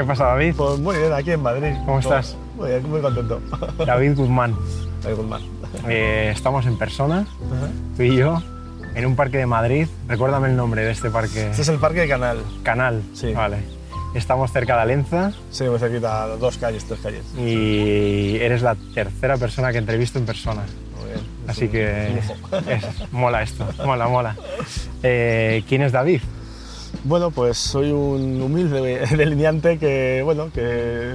¿Qué pasa, David? Pues muy bien, aquí en Madrid. ¿Cómo estás? Muy bien, muy contento. David Guzmán. David Guzmán. Eh, estamos en persona, tú y yo, en un parque de Madrid. Recuérdame el nombre de este parque. Este es el Parque de Canal. Canal. Sí. Vale. Estamos cerca de Alenza Sí, muy cerquita, dos calles, tres calles. y eres la tercera persona que entrevisto en persona. Muy bien. Así que es- mola esto, mola, mola. Eh, ¿Quién es David? Bueno, pues soy un humilde delineante que, bueno, que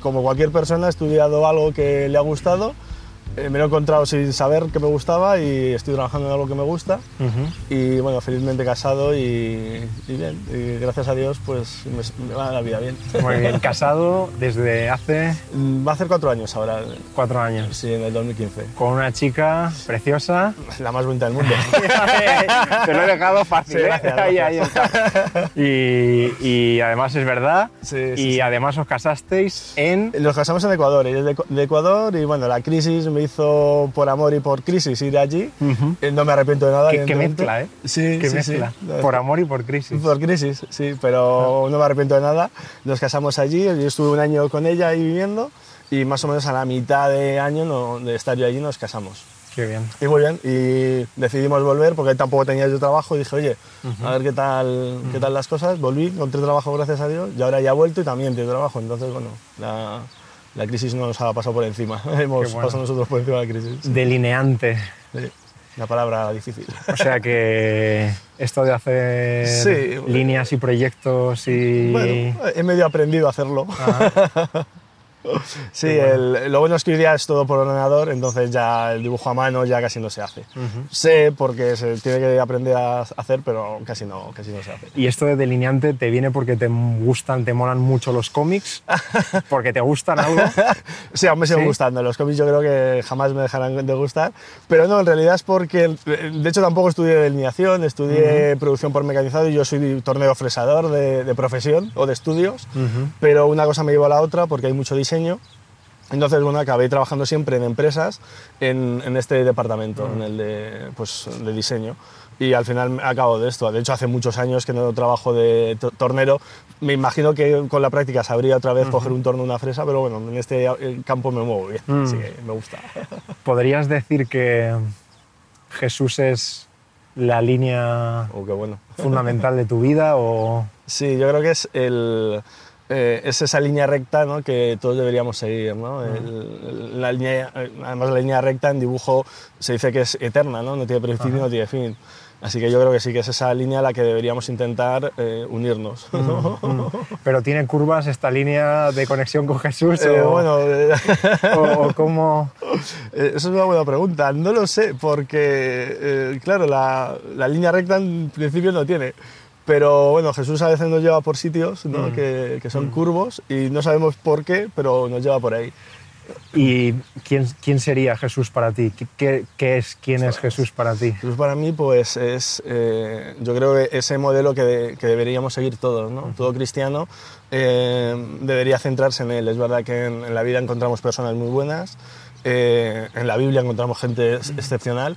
como cualquier persona he estudiado algo que le ha gustado, eh, me lo he encontrado sin saber que me gustaba y estoy trabajando en algo que me gusta y, bueno, felizmente casado y, y bien, y gracias a Dios, pues me, me va la vida bien. Muy bien, casado desde hace Va a hacer cuatro años ahora, cuatro años, sí, en el 2015. con una chica preciosa. La más bonita del mundo. Te lo he dejado fácil. Sí, ¿eh? gracias, Ahí, gracias. ahí está. Y, y además es verdad. Sí, y sí, sí. además os casasteis en. Nos casamos en Ecuador, es de, de Ecuador y bueno, la crisis me hizo por amor y por crisis ir allí. Eh, No me arrepiento de nada. Qué, qué mezcla, ¿eh? Sí, Qué sí, mezcla. sí. Por amor y por crisis. Por crisis, sí, pero no me arrepiento de nada. Nos casamos allí, yo estuve un año con ella ahí viviendo y más o menos a la mitad de año no- de estar yo allí nos casamos. Qué bien. Y muy bien, y decidimos volver porque tampoco tenía yo trabajo y dije, oye, a ver qué tal, qué tal las cosas. Volví, encontré trabajo gracias a Dios y ahora ya he vuelto y también tengo trabajo. Entonces, bueno, la, la crisis nos ha pasado por encima. Hemos bueno. pasado nosotros por encima de la crisis. Delineante. Sí, una palabra difícil. O sea que esto de hacer Sí. líneas y proyectos y. Bueno, he medio aprendido a hacerlo. Sí, el- lo bueno es que hoy día es todo por ordenador, entonces ya el dibujo a mano ya casi no se hace. Sé porque se tiene que aprender a hacer, pero casi no, casi no se hace. Y esto de delineante te viene porque te gustan, te molan mucho los cómics, porque te gustan algo. Sí, aún me siguen ¿Sí? gustando. Los cómics yo creo que jamás me dejarán de gustar. Pero no, en realidad es porque, de hecho tampoco estudié delineación, estudié producción por mecanizado y yo soy torneo fresador de, de profesión o de estudios. Pero una cosa me llevó a la otra porque hay mucho diseño. Entonces, bueno, acabé trabajando siempre en empresas en, en este departamento, en el de, pues, de diseño. Y al final acabo de esto. De hecho, hace muchos años que no trabajo de to- tornero. Me imagino que con la práctica sabría otra vez coger un torno, una fresa, pero bueno, en este eh, campo me muevo bien, así que me gusta. ¿Podrías decir que Jesús es la línea Oh, qué bueno. fundamental de tu vida o Sí, yo creo que es, el, eh, es esa línea recta ¿no? que todos deberíamos seguir. ¿no? El- la línea, además, la línea recta en dibujo se dice que es eterna, no, no tiene principio, no tiene fin. Así que yo creo que sí que es esa línea a la que deberíamos intentar eh, unirnos. ¿no? pero tiene curvas esta línea de conexión con Jesús Eh, o, bueno, eh, o- o cómo Eh, Eso es una buena pregunta. No lo sé, porque, eh, claro, la, la línea recta en principio no tiene. Pero bueno, Jesús a veces nos lleva por sitios ¿no? que, que son curvos y no sabemos por qué, pero nos lleva por ahí. y quién, quién sería Jesús para ti ¿Qué- qué, es quién es Jesús para ti Jesús para mí, pues es, eh, yo creo que ese modelo que, de- que deberíamos seguir todos, ¿no? Todo cristiano eh, debería centrarse en él. Es verdad que en, en la vida encontramos personas muy buenas, eh, en la Biblia encontramos gente ex- excepcional,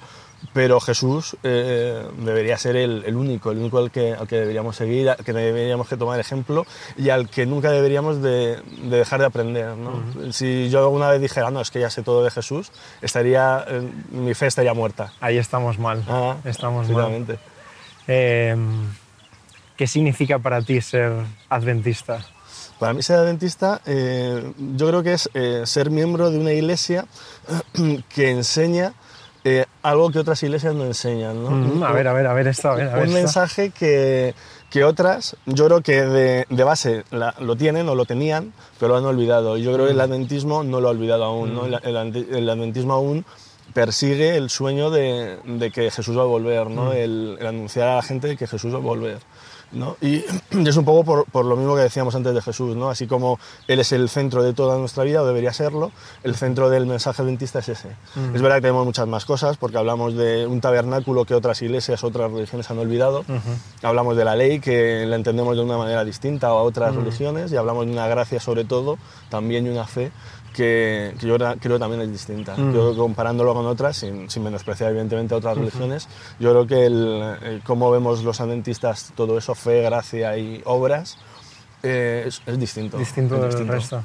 pero Jesús eh, debería ser el, el único, el único al que, al que deberíamos seguir, al que deberíamos que tomar ejemplo y al que nunca deberíamos de, de dejar de aprender. ¿no? Si yo alguna vez dijera, no, es que ya sé todo de Jesús, estaría, eh, mi fe estaría muerta. ahí estamos mal Ah, estamos mal. Eh, ¿qué significa para ti ser adventista? Para mí ser adventista eh, yo creo que es eh, ser miembro de una iglesia que enseña eh, algo que otras iglesias no enseñan. ¿no? Mm, a ver, a ver, a ver esto, a ver, a ver un esto. mensaje que, que otras, yo creo que de, de base la- lo tienen o lo tenían, pero lo han olvidado. Y yo creo que Mm. el adventismo no lo ha olvidado aún. ¿no? El, el el adventismo aún persigue el sueño de, de que Jesús va a volver, Mm. ¿no? el, el anunciar a la gente que Jesús va a volver. ¿No? Y, es un poco por, por lo mismo que decíamos antes de Jesús, ¿no? así como Él es el centro de toda nuestra vida, o debería serlo, el centro del mensaje adventista es ese. Es verdad que tenemos muchas más cosas, porque hablamos de un tabernáculo que otras iglesias, otras religiones han olvidado, hablamos de la ley, que la entendemos de una manera distinta a otras religiones, y hablamos de una gracia sobre todo, también y una fe, que, que yo creo también es distinta. Yo creo que comparándolo con otras, sin, sin menospreciar evidentemente otras religiones, yo creo que el, el cómo vemos los adventistas todo eso, fe, gracia y obras, eh, es, es distinto. distinto es del distinto. resto.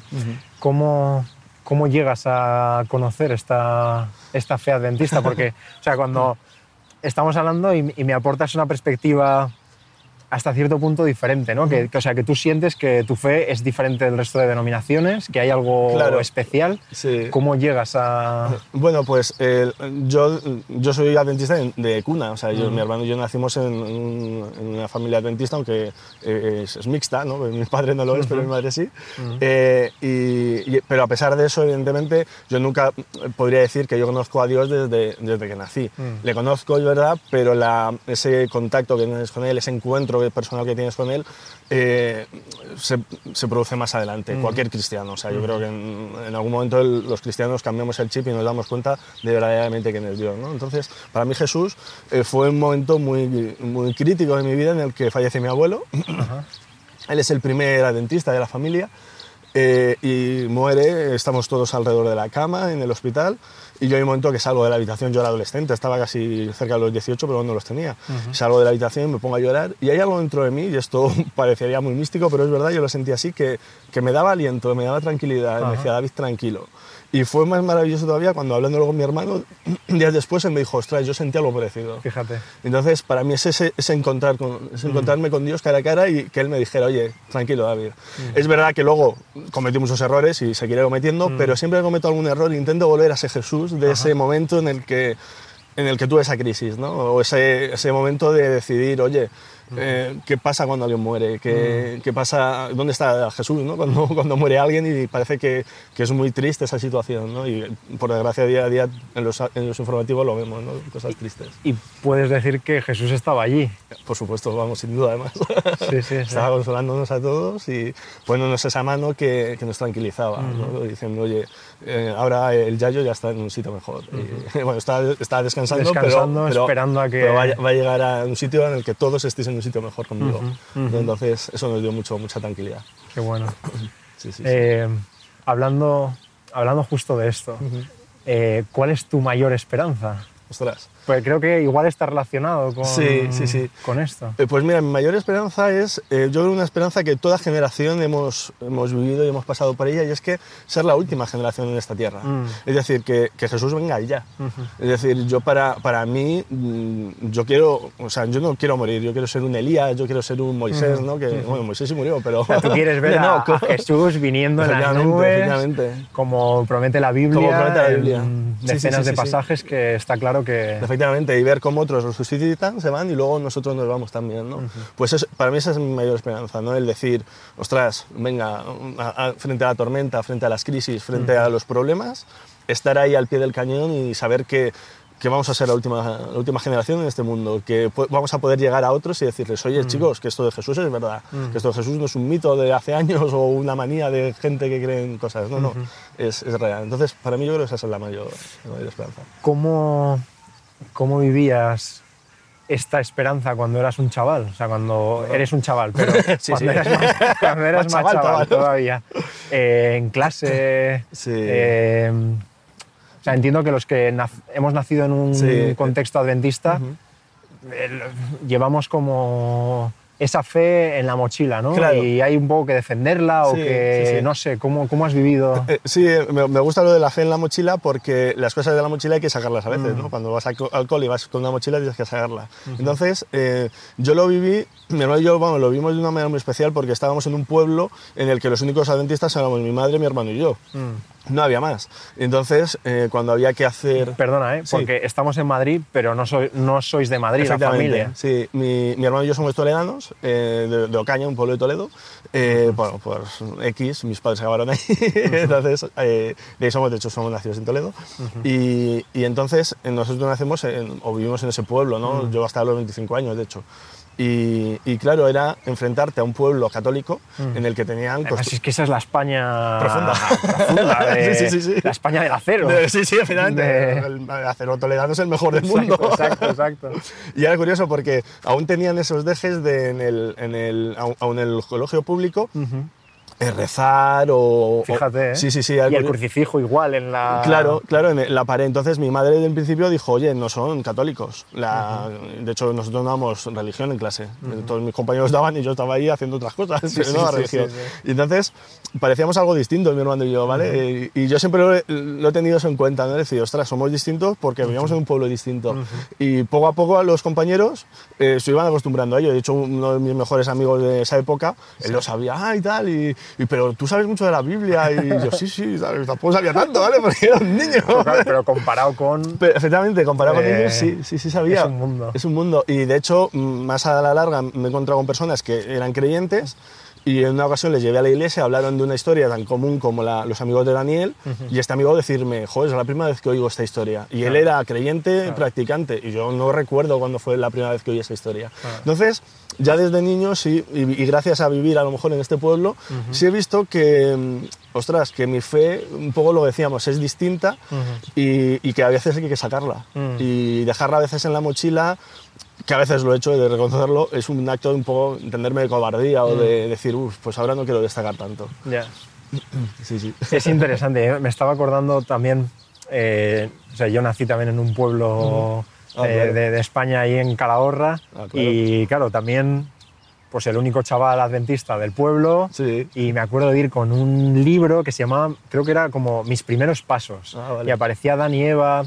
¿Cómo, ¿Cómo llegas a conocer esta, esta fe adventista? Porque, o sea, cuando estamos hablando y, y me aportas una perspectiva hasta cierto punto diferente, ¿no? Que, que, o sea, que tú sientes que tu fe es diferente del resto de denominaciones, que hay algo Claro. especial. Sí. ¿Cómo llegas a...? Bueno, pues eh, yo, yo soy adventista de, de cuna, o sea, yo- mi hermano y yo nacimos en, en una familia adventista, aunque eh, es, es mixta, ¿no? mi padre no lo es, pero mi madre sí. Eh, y- y- pero a pesar de eso, evidentemente, yo nunca podría decir que yo conozco a Dios desde, desde que nací. Le conozco, es verdad, pero la- ese contacto que tienes con Él, ese encuentro personal que tienes con Él, eh, se, se produce más adelante, cualquier cristiano. O sea, yo creo que en, en algún momento el- los cristianos cambiamos el chip y nos damos cuenta de verdaderamente quién es Dios. ¿no? Entonces, para mí Jesús eh, fue un momento muy, muy crítico de mi vida en el que fallece mi abuelo. Él es el primer adventista de la familia. Eh, y muere, estamos todos alrededor de la cama en el hospital y yo hay un momento que salgo de la habitación, yo era adolescente, estaba casi cerca de los 18 pero no los tenía. Salgo de la habitación, me pongo a llorar y hay algo dentro de mí, y esto parecería muy místico, pero es verdad, yo lo sentí así, que, que me daba aliento, me daba tranquilidad, me decía, David, tranquilo. Y fue más maravilloso todavía cuando hablándolo con mi hermano, días después él me dijo, ostras, yo sentí algo parecido. Fíjate. Entonces, para mí es ese, ese encontrar con, es encontrarme con Dios cara a cara y que Él me dijera, oye, tranquilo, David. Es verdad que luego cometí muchos errores y seguiré cometiendo, pero siempre cometo algún error intento volver a ese Jesús de ese momento en el que en el que tuve esa crisis, ¿no? O ese, ese momento de decidir, oye, eh, ¿qué pasa cuando alguien muere? ¿Qué, qué pasa? ¿Dónde está Jesús, no? Cuando, cuando muere alguien y parece que, que es muy triste esa situación, ¿no? Y por desgracia día a día en los, en los informativos lo vemos, ¿no? Cosas tristes. Y puedes decir que Jesús estaba allí. Por supuesto, vamos, sin duda, además. Sí, sí, sí. Estaba consolándonos a todos y poniéndonos esa mano que, que nos tranquilizaba, ¿no? diciendo, oye, eh, ahora el Yayo ya está en un sitio mejor. Y, bueno, está, está descansando, pero- Descansando, pero, esperando a que- pero va, va a llegar a un sitio en el que todos estéis en un sitio mejor conmigo. Entonces, eso nos dio mucho, mucha tranquilidad. Qué bueno. Sí, sí, sí. Eh, hablando, hablando justo de esto, eh, ¿cuál es tu mayor esperanza? Ostras. Pues creo que igual está relacionado con, Sí, sí, sí. con esto. Eh, Pues mira, mi mayor esperanza es, eh, yo creo una esperanza que toda generación hemos, hemos vivido y hemos pasado por ella, y es que ser la última generación en esta tierra. Mm. Es decir, que, que Jesús venga ya. Es decir, yo para, para mí, mm, yo quiero, o sea, yo no quiero morir, yo quiero ser un Elías, yo quiero ser un Moisés, ¿no? Que, bueno, Moisés sí murió, pero... O sea, tú quieres ver No, a, a Jesús viniendo en las nubes, como promete la Biblia, Como promete la en Biblia. Sí, decenas de pasajes que está claro que... Efectivamente, y ver cómo otros los suscitan, se van y luego nosotros nos vamos también, ¿no? Pues eso- para mí esa es mi mayor esperanza, ¿no? El decir, ostras, venga, a- a- frente a la tormenta, frente a las crisis, frente a los problemas, estar ahí al pie del cañón y saber que, que vamos a ser la última, la última generación en este mundo, que vamos a poder llegar a otros y decirles, oye, chicos, que esto de Jesús es verdad, que esto de Jesús no es un mito de hace años o una manía de gente que cree en cosas, no, no, es, es real. Entonces, para mí yo creo que esa es la mayor, la mayor esperanza. ¿Cómo, ¿Cómo vivías esta esperanza cuando eras un chaval? O sea, cuando eres un chaval, pero Sí, cuando, sí. Eras más, cuando eras Más más chaval chaval, todavía. Eh, en clase... Sí. eh, o sea, entiendo que los que hemos nacido en un contexto adventista el- llevamos como esa fe en la mochila, ¿no? Claro. Y hay un poco que defenderla o Sí, que, sí, sí. no sé, ¿cómo, cómo has vivido? Eh, sí, eh, me, gusta lo de la fe en la mochila porque las cosas de la mochila hay que sacarlas a veces, ¿no? Cuando vas al, co- al cole y vas con una mochila tienes que sacarla. Entonces, eh, yo lo viví, mi hermano y yo, bueno, lo vimos de una manera muy especial porque estábamos en un pueblo en el que los únicos adventistas éramos mi madre, mi hermano y yo. No había más. Entonces, eh, cuando había que hacer... Perdona, ¿eh? Sí. Porque estamos en Madrid, pero no, soy, no sois de Madrid, la familia. Sí, mi, mi hermano y yo somos toledanos, eh, de, de Ocaña, un pueblo de Toledo. Eh, Bueno, pues X, mis padres se acabaron ahí, entonces eh, de ahí somos, de hecho somos nacidos en Toledo. y, y entonces eh, nosotros nacemos en- o vivimos en ese pueblo, ¿no? Yo hasta los 25 años, de hecho. Y, y claro, era enfrentarte a un pueblo católico en el que tenían... Además, es que esa es la España Profunda. profunda de- Sí, sí, sí. La España del acero. de- sí, sí, finalmente. De- El acero toledano es el mejor del mundo. Exacto, exacto, exacto. Y era curioso porque aún tenían esos dejes de en el, en el, aún- en el colegio público eh, rezar o... Fíjate, ¿eh? Sí, sí, sí. Y el crucifijo igual en la... Claro, claro, en la pared. Entonces mi madre desde el principio dijo, oye, no son católicos. La- De hecho, nosotros no damos religión en clase. Todos mis compañeros daban y yo estaba ahí haciendo otras cosas, pero sí, no la sí, religión. sí, sí. Y entonces parecíamos algo distinto, mi hermano y yo, ¿vale? y, y yo siempre lo he, lo he tenido eso en cuenta, ¿no? Es decir, ostras, somos distintos porque vivíamos en un pueblo distinto. Y poco a poco a los compañeros eh, se iban acostumbrando a ello. De hecho, uno de mis mejores amigos de esa época, él lo sabía, ah, y tal, y, y, pero tú sabes mucho de la Biblia. Y yo, sí, sí, ¿sabes? tampoco sabía tanto, ¿vale? Porque era un niño. Pero, claro, pero comparado con... Pero, efectivamente, comparado con Eh, ellos, sí, sí, sí sabía. es un mundo. Es un mundo. Y de hecho, más a la larga me he encontrado con personas que eran creyentes y en una ocasión les llevé a la iglesia, hablaron de una historia tan común como la- los amigos de Daniel y este amigo decirme, joder, es la primera vez que oigo esta historia. Y él era creyente, practicante y yo no recuerdo cuándo fue la primera vez que oí esa historia. Entonces, ya desde niño, sí, y, y gracias a vivir a lo mejor en este pueblo, sí he visto que, mm, ostras, que mi fe, un poco lo decíamos, es distinta y, y que a veces hay que sacarla. Y dejarla a veces en la mochila, que a veces lo he hecho, he de reconocerlo, es un acto de un poco, entenderme, de cobardía o de decir, uff, pues ahora no quiero destacar tanto. Ya. Sí, sí. Es interesante, ¿eh? me estaba acordando también, eh, o sea, yo nací también en un pueblo Ah, eh, claro. de, de España, ahí en Calahorra, Ah, claro. y claro, también pues el único chaval adventista del pueblo, Sí. y me acuerdo de ir con un libro que se llamaba, creo que era como Mis primeros pasos, Ah, vale. y aparecía Dani y Eva,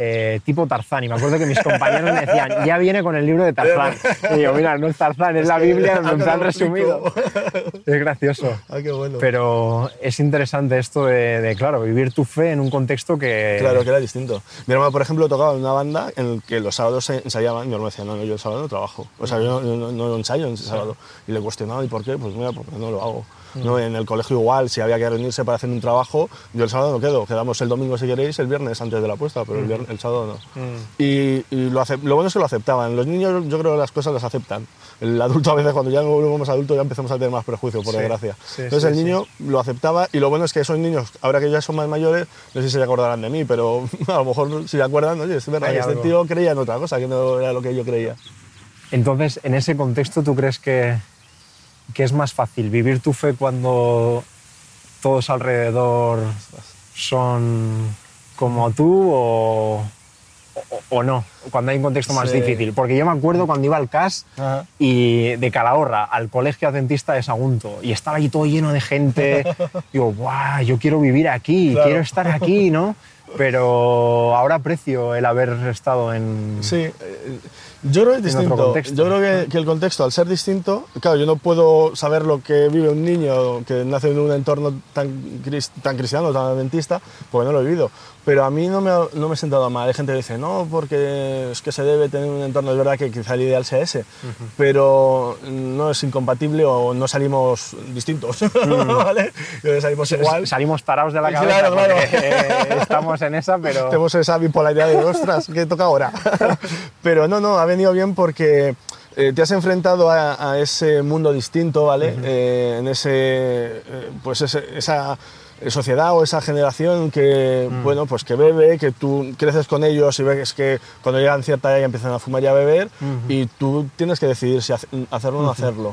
eh, tipo Tarzán, y me acuerdo que mis compañeros me decían, ya viene con el libro de Tarzán. Y digo, mira, no es Tarzán, es, la que Biblia se han resumido. Es gracioso. Ah, qué bueno. Pero es interesante esto de, de, claro, vivir tu fe en un contexto que... Claro, que era distinto. Mi hermano, por ejemplo, tocaba en una banda en la que los sábados ensayaban. Mi hermano decía, no, no, yo el sábado no trabajo. O sea, yo no, no- no ensayo en sábado. Y le cuestionaba, ¿y por qué? Pues mira, porque no lo hago. ¿No? En el colegio igual, si había que reunirse para hacer un trabajo, yo el sábado no quedo. Quedamos el domingo si queréis, el viernes antes de la puesta, pero el, viernes- el sábado no. Y, y lo, lo bueno es que lo aceptaban. Los niños yo creo que las cosas las aceptan. El adulto a veces cuando ya no volvemos adultos ya empezamos a tener más prejuicio, por Sí, desgracia. sí, Entonces sí, el niño lo aceptaba y lo bueno es que esos niños, ahora que ya son más mayores, no sé si se acordarán de mí, pero a lo mejor si se acuerdan, oye, es verdad, este tío creía en otra cosa que no era lo que yo creía. Entonces, en ese contexto, ¿tú crees que, que es más fácil vivir tu fe cuando todos alrededor son como tú o, o- o no? Cuando hay un contexto más Sí. difícil. Porque yo me acuerdo cuando iba al CAS Ajá. y de Calahorra al colegio adventista de Sagunto y estaba allí todo lleno de gente. Digo, guau, yo quiero vivir aquí, Claro. quiero estar aquí, ¿no? Pero ahora aprecio el haber estado en... Sí, eh, yo creo que es distinto. Yo creo que, que el contexto, al ser distinto, claro, yo no puedo saber lo que vive un niño que nace en un entorno tan, tan cristiano, tan adventista, porque no lo he vivido. Pero a mí no me, no me he sentado mal. Hay gente que dice, no, porque es que se debe tener un entorno. Es verdad que quizá el ideal sea ese, pero no es incompatible o no salimos distintos. ¿vale? Salimos igual. Salimos tarados de la cabeza claro. eh, estamos en esa, pero... Tenemos esa bipolaridad de, ostras, ¿qué toca ahora? Pero no, no, ha venido bien porque eh, te has enfrentado a, a ese mundo distinto, ¿vale? Eh, en ese, eh, pues ese- esa sociedad o esa generación que, bueno, pues que bebe, que tú creces con ellos y ves que cuando llegan cierta edad ya empiezan a fumar y a beber y tú tienes que decidir si hace- hacerlo o no hacerlo.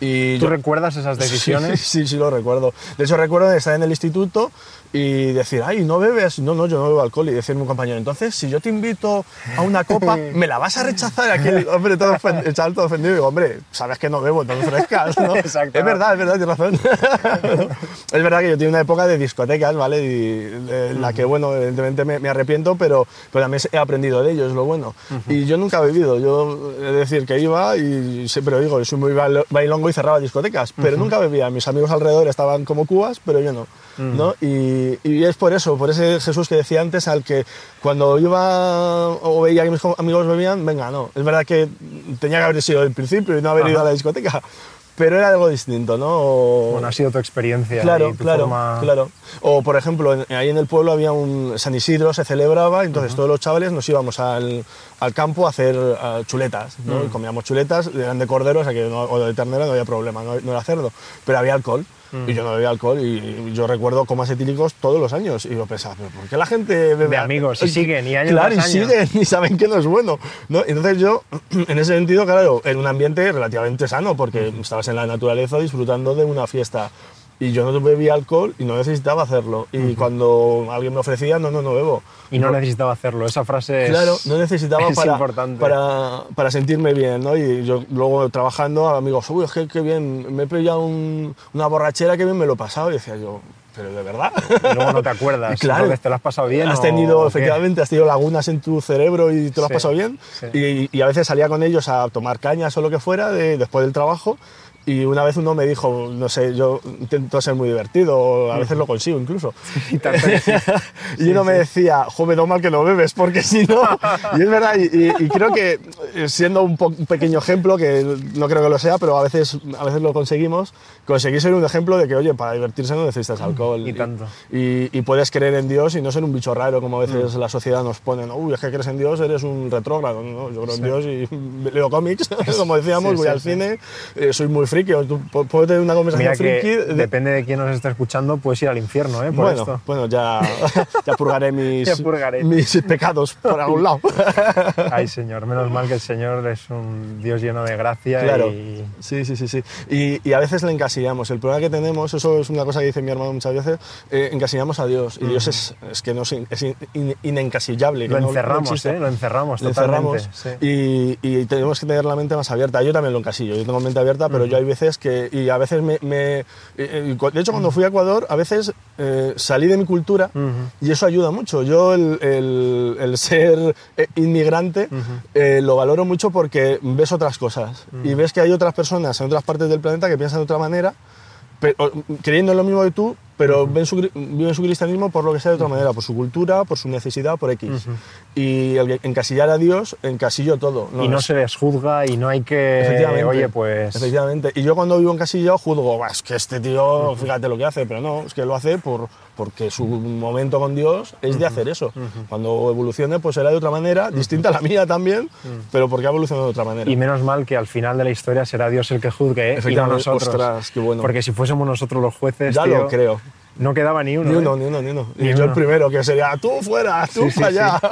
Y ¿Tú yo- recuerdas esas decisiones? Sí, sí, sí, lo recuerdo. De hecho, recuerdo estar en el instituto y decir, ay, ¿no bebes? No, no, yo no bebo alcohol. Y decirme un compañero, entonces, si yo te invito a una copa, ¿me la vas a rechazar? Aquel hombre todo ofen- el chaval todo ofendido. Y digo, hombre, sabes que no bebo, no me ofrezcas, ¿no? Exacto. Es verdad, es verdad, tienes razón. es verdad que yo tenía una época de discotecas, ¿vale? Y de- en la que, bueno, evidentemente me, me arrepiento, pero, pero también he aprendido de ello, es lo bueno. Y yo nunca he bebido, yo es decir, que iba y siempre lo digo, soy muy bailo- bailongo y cerraba discotecas, pero nunca bebía. Mis amigos alrededor estaban como cubas, pero yo no. ¿no? Y, y es por eso, por ese Jesús que decía antes, al que cuando iba o veía que mis amigos bebían, venga, no. Es verdad que tenía que haber sido el principio y no haber ido a la discoteca, pero era algo distinto, ¿no? O- Bueno, ha sido tu experiencia Claro, y tu claro, forma- claro. O, por ejemplo, en- ahí en el pueblo había un San Isidro, se celebraba, entonces todos los chavales nos íbamos al, al campo a hacer eh, chuletas, ¿no? Mm. Comíamos chuletas, eran de cordero, o sea que no- o de ternera no había problema, no, no era cerdo, pero había alcohol. Mm. Y yo no bebía alcohol y, y yo recuerdo comas etílicos todos los años. Y yo pensaba, ¿pero por qué la gente bebe De amigos, y siguen, y año Claro, y año. siguen, y saben que no es bueno. ¿no? Entonces yo, en ese sentido, claro, en un ambiente relativamente sano, porque estabas en la naturaleza disfrutando de una fiesta. Y yo no bebía alcohol y no necesitaba hacerlo. Y cuando alguien me ofrecía, no, no, no bebo. Y no necesitaba hacerlo. Esa frase es, Claro, no necesitaba es para, para, para sentirme bien, ¿no? Y yo luego trabajando, amigos, uy, es que qué bien, me he pillado un- una borrachera, qué bien me lo he pasado. Y decía yo, pero de verdad. Y luego no te acuerdas. Claro. Entonces, ¿te lo has pasado bien? Has tenido, o efectivamente, has tenido lagunas en tu cerebro y te lo has Sí, pasado bien. sí. Y, y a veces salía con ellos a tomar cañas o lo que fuera de- después del trabajo. Y una vez uno me dijo, no sé, yo intento ser muy divertido, a veces lo consigo incluso. Que sí. y uno me decía, joven, no mal que no bebes, porque si no... y es verdad, y, y- creo que eh, siendo un, un pequeño ejemplo, que no creo que lo sea, pero a veces, a veces lo conseguimos, conseguí ser un ejemplo de que, oye, para divertirse no necesitas alcohol. Y tanto. Y, y puedes creer en Dios y no ser un bicho raro, como a veces la sociedad nos pone, ¿no? uy, es que crees en Dios, eres un retrógrado. No, yo creo en Dios y leo cómics, como decíamos, Sí, voy sí, al sí. cine, eh, soy muy friki, o tú pu- puedes tener una conversación Mira que friki. depende de quién nos esté escuchando, puedes ir al infierno, ¿eh? Por bueno, esto. bueno, ya, ya purgaré mis, Ya purgaré. mis pecados por algún lado. Ay, Señor, menos mal que el Señor es un Dios lleno de gracia Claro, y... sí, sí, sí, sí. Y, y a veces le encasillamos. El problema que tenemos, eso es una cosa que dice mi hermano muchas veces, eh, encasillamos a Dios. Y Dios es, es que no es, in- es in- in- inencasillable. Lo no- no encerramos, existe. ¿eh? Lo encerramos Le totalmente. encerramos sí. y, y tenemos que tener la mente más abierta. Yo también lo encasillo, yo tengo mente abierta, pero yo hay veces que, y a veces me, me- eh, eh, de hecho cuando fui a Ecuador, a veces eh, salí de mi cultura y eso ayuda mucho. Yo el, el- el ser eh, inmigrante eh, lo valoro mucho porque ves otras cosas y ves que hay otras personas en otras partes del planeta que piensan de otra manera pero, creyendo en lo mismo que tú, pero ven su viven su cristianismo por lo que sea de otra manera, por su cultura, por su necesidad, por X. Y encasillar a Dios, encasillo todo. y no es- se les juzga y no hay que... Efectivamente. Oye, pues... Efectivamente. Y yo cuando vivo en Casillo juzgo, "Buah, es que este tío, fíjate lo que hace, pero no, es que lo hace por, porque su momento con Dios es de hacer eso. Cuando evolucione, pues será de otra manera, distinta a la mía también, pero porque ha evolucionado de otra manera. Y menos mal que al final de la historia será Dios el que juzgue, ¿eh? y no Efectivamente. nosotros. Ostras, qué bueno. Porque si fuésemos nosotros los jueces, ya tío, lo creo. No quedaba ni uno. Ni ¿eh? uno, ni uno, ni uno. Ni y yo el primero, que sería tú fuera, tú Sí, allá.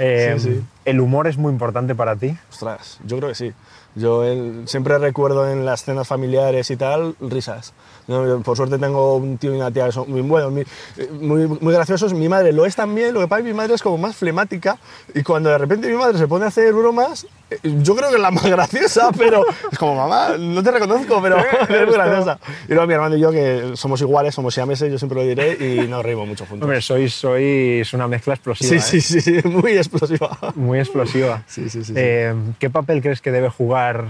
Eh, Sí. ¿El humor es muy importante para ti? Ostras, yo creo que sí. Yo el- siempre recuerdo en las cenas familiares y tal, risas. ¿No? Por suerte tengo un tío y una tía que son muy buenos, muy, muy, muy graciosos. Mi madre lo es también, lo que pasa es que mi madre es como más flemática y cuando de repente mi madre se pone a hacer bromas, eh, yo creo que es la más graciosa, pero es como, mamá, no te reconozco, pero es muy graciosa. Y luego mi hermano y yo, que somos iguales, somos siameses, yo siempre lo diré, y nos reímos mucho juntos. Hombre, sois, sois una mezcla explosiva. sí, ¿eh? sí, sí, sí, muy explosiva. Muy explosiva. Sí, sí, sí, sí. Eh, ¿Qué papel crees que debe jugar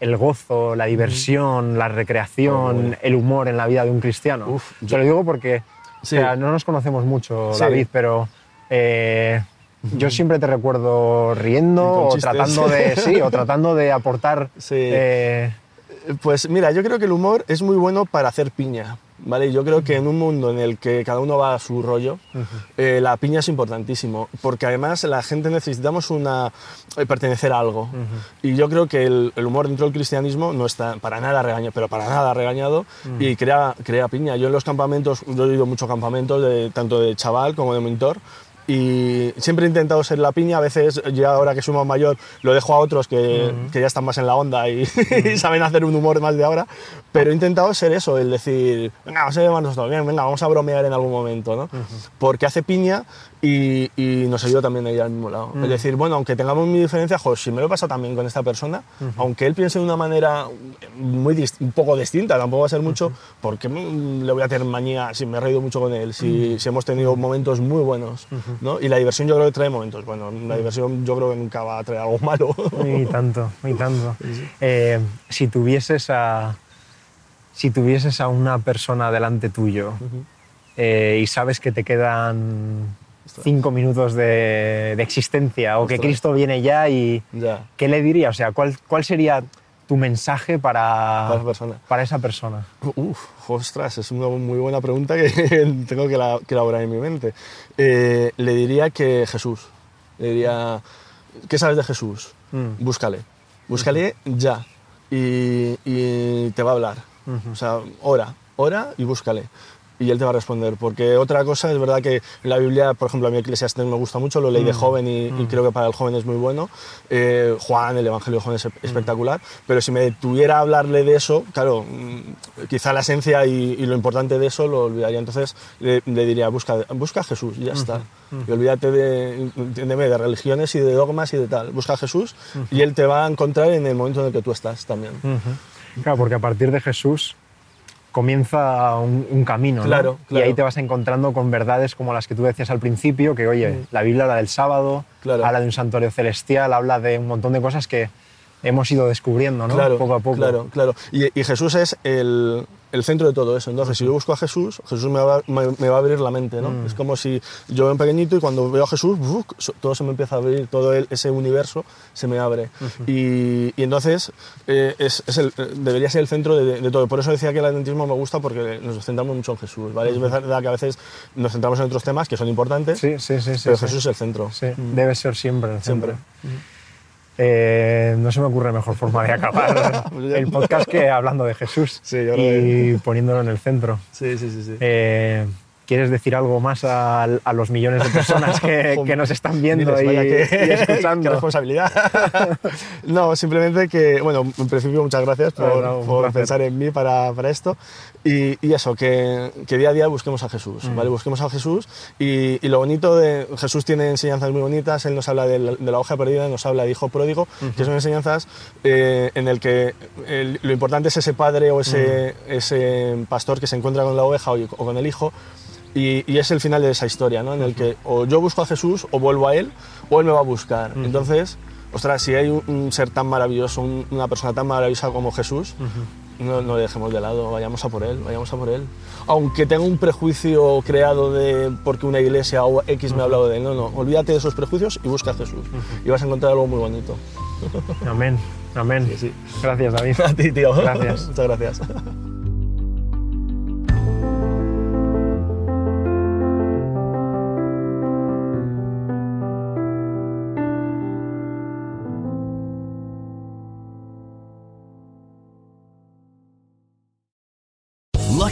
el gozo, la diversión, la recreación, Oh, el humor en la vida de un cristiano? Uf, Te yo- lo digo porque Sí. o sea, no nos conocemos mucho, Sí. David, pero eh, yo siempre te recuerdo riendo o tratando de sí, o tratando de aportar Sí. eh, Pues mira, yo creo que el humor es muy bueno para hacer piña. ¿Vale? Yo creo que en un mundo en el que cada uno va a su rollo, eh, la piña es importantísimo, porque además la gente necesitamos una, eh, pertenecer a algo. Y yo creo que el, el humor dentro del cristianismo no está para nada regañado, pero para nada regañado, y crea, crea piña. Yo en los campamentos, yo he ido a muchos campamentos, de, tanto de chaval como de mentor, y siempre he intentado ser la piña, a veces ya ahora que soy más mayor lo dejo a otros que, que ya están más en la onda y, y saben hacer un humor más de ahora, pero he intentado ser eso, el decir, venga, vamos a llevarnos todo bien, venga, vamos a bromear en algún momento, ¿no? Porque hace piña y, y nos ayuda también a ir al mismo lado. Es decir, bueno, aunque tengamos mi diferencia, jo, si me lo pasa también con esta persona, aunque él piense de una manera muy un poco distinta, tampoco va a ser mucho, porque le voy a tener manía si me he reído mucho con él, si, si hemos tenido momentos muy buenos, ¿no? Y la diversión yo creo que trae momentos. Bueno, la diversión yo creo que nunca va a traer algo malo. Y tanto, y tanto. Eh, si tuvieses a si tuvieses a una persona delante tuyo eh, y sabes que te quedan cinco minutos de, de existencia o que. Cristo viene ya y ya. ¿qué le dirías? O sea, ¿cuál, cuál sería tu mensaje para, Para esa persona. para esa persona? Uf, ostras, es una muy buena pregunta que tengo que, la- que elaborar en mi mente. Eh, le diría que Jesús. Le diría, ¿qué sabes de Jesús? Mm. Búscale. Búscale ya. Y, y te va a hablar. O sea, ora, ora y búscale. Y él te va a responder. Porque otra cosa es verdad que en la Biblia, por ejemplo, a mí Eclesiastes me gusta mucho, lo leí de joven y, y creo que para el joven es muy bueno. Eh, Juan, el Evangelio de Juan es espectacular. Pero si me tuviera a hablarle de eso, claro, mm, quizá la esencia y, y lo importante de eso lo olvidaría. Entonces le, le diría, busca, busca a Jesús y ya está. Y olvídate de, entiéndeme, de religiones y de dogmas y de tal. Busca a Jesús y Él te va a encontrar en el momento en el que tú estás también. Claro, porque a partir de Jesús comienza un, un camino, ¿no? Claro, Y claro. ahí te vas encontrando con verdades como las que tú decías al principio, que oye, la Biblia habla del sábado, Claro. habla de un santuario celestial, habla de un montón de cosas que hemos ido descubriendo, ¿no? Claro, poco a poco. Claro, claro. Y, y Jesús es el, el centro de todo eso. Entonces, si yo busco a Jesús, Jesús me va, me, me va a abrir la mente, ¿no? Mm. Es como si yo veo un pequeñito y cuando veo a Jesús, todo se me empieza a abrir, todo el- ese universo se me abre. y, y entonces, eh, es, es el- eh, debería ser el centro de, de todo. Por eso decía que el atletismo me gusta porque nos centramos mucho en Jesús, ¿vale? Es verdad que a veces nos centramos en otros temas que son importantes, Sí, sí, sí. pero. Jesús es el centro. Sí, debe ser siempre el Siempre. centro. Eh, no se me ocurre mejor forma de acabar el podcast que hablando de Jesús Sí, y poniéndolo en el centro. Sí, sí, sí. sí. Eh, ¿Quieres decir algo más a, a los millones de personas que, que nos están viendo Diles, y, escuchando? qué responsabilidad. no, simplemente que, bueno, en principio muchas gracias por, por pensar en mí para, para esto. Y, y eso, que, que día a día busquemos a Jesús, Mm. ¿vale? Busquemos a Jesús. Y, y lo bonito de Jesús tiene enseñanzas muy bonitas. Él nos habla de la, de la hoja perdida, nos habla de hijo pródigo, que son enseñanzas eh, en el que el- lo importante es ese padre o ese, Mm. ese pastor que se encuentra con la oveja o, o con el hijo. Y, y es el final de esa historia, ¿no? En el que o yo busco a Jesús o vuelvo a Él o Él me va a buscar. Entonces, ostras, si hay un, un ser tan maravilloso, un- una persona tan maravillosa como Jesús, no, no le dejemos de lado, vayamos a por Él, vayamos a por Él. Aunque tenga un prejuicio creado de porque una iglesia o X me ha hablado de Él, no, no, olvídate de esos prejuicios y busca a Jesús. Y vas a encontrar algo muy bonito. Amén, amén. Sí, sí. Gracias, David. A ti, tío. Gracias. Muchas gracias.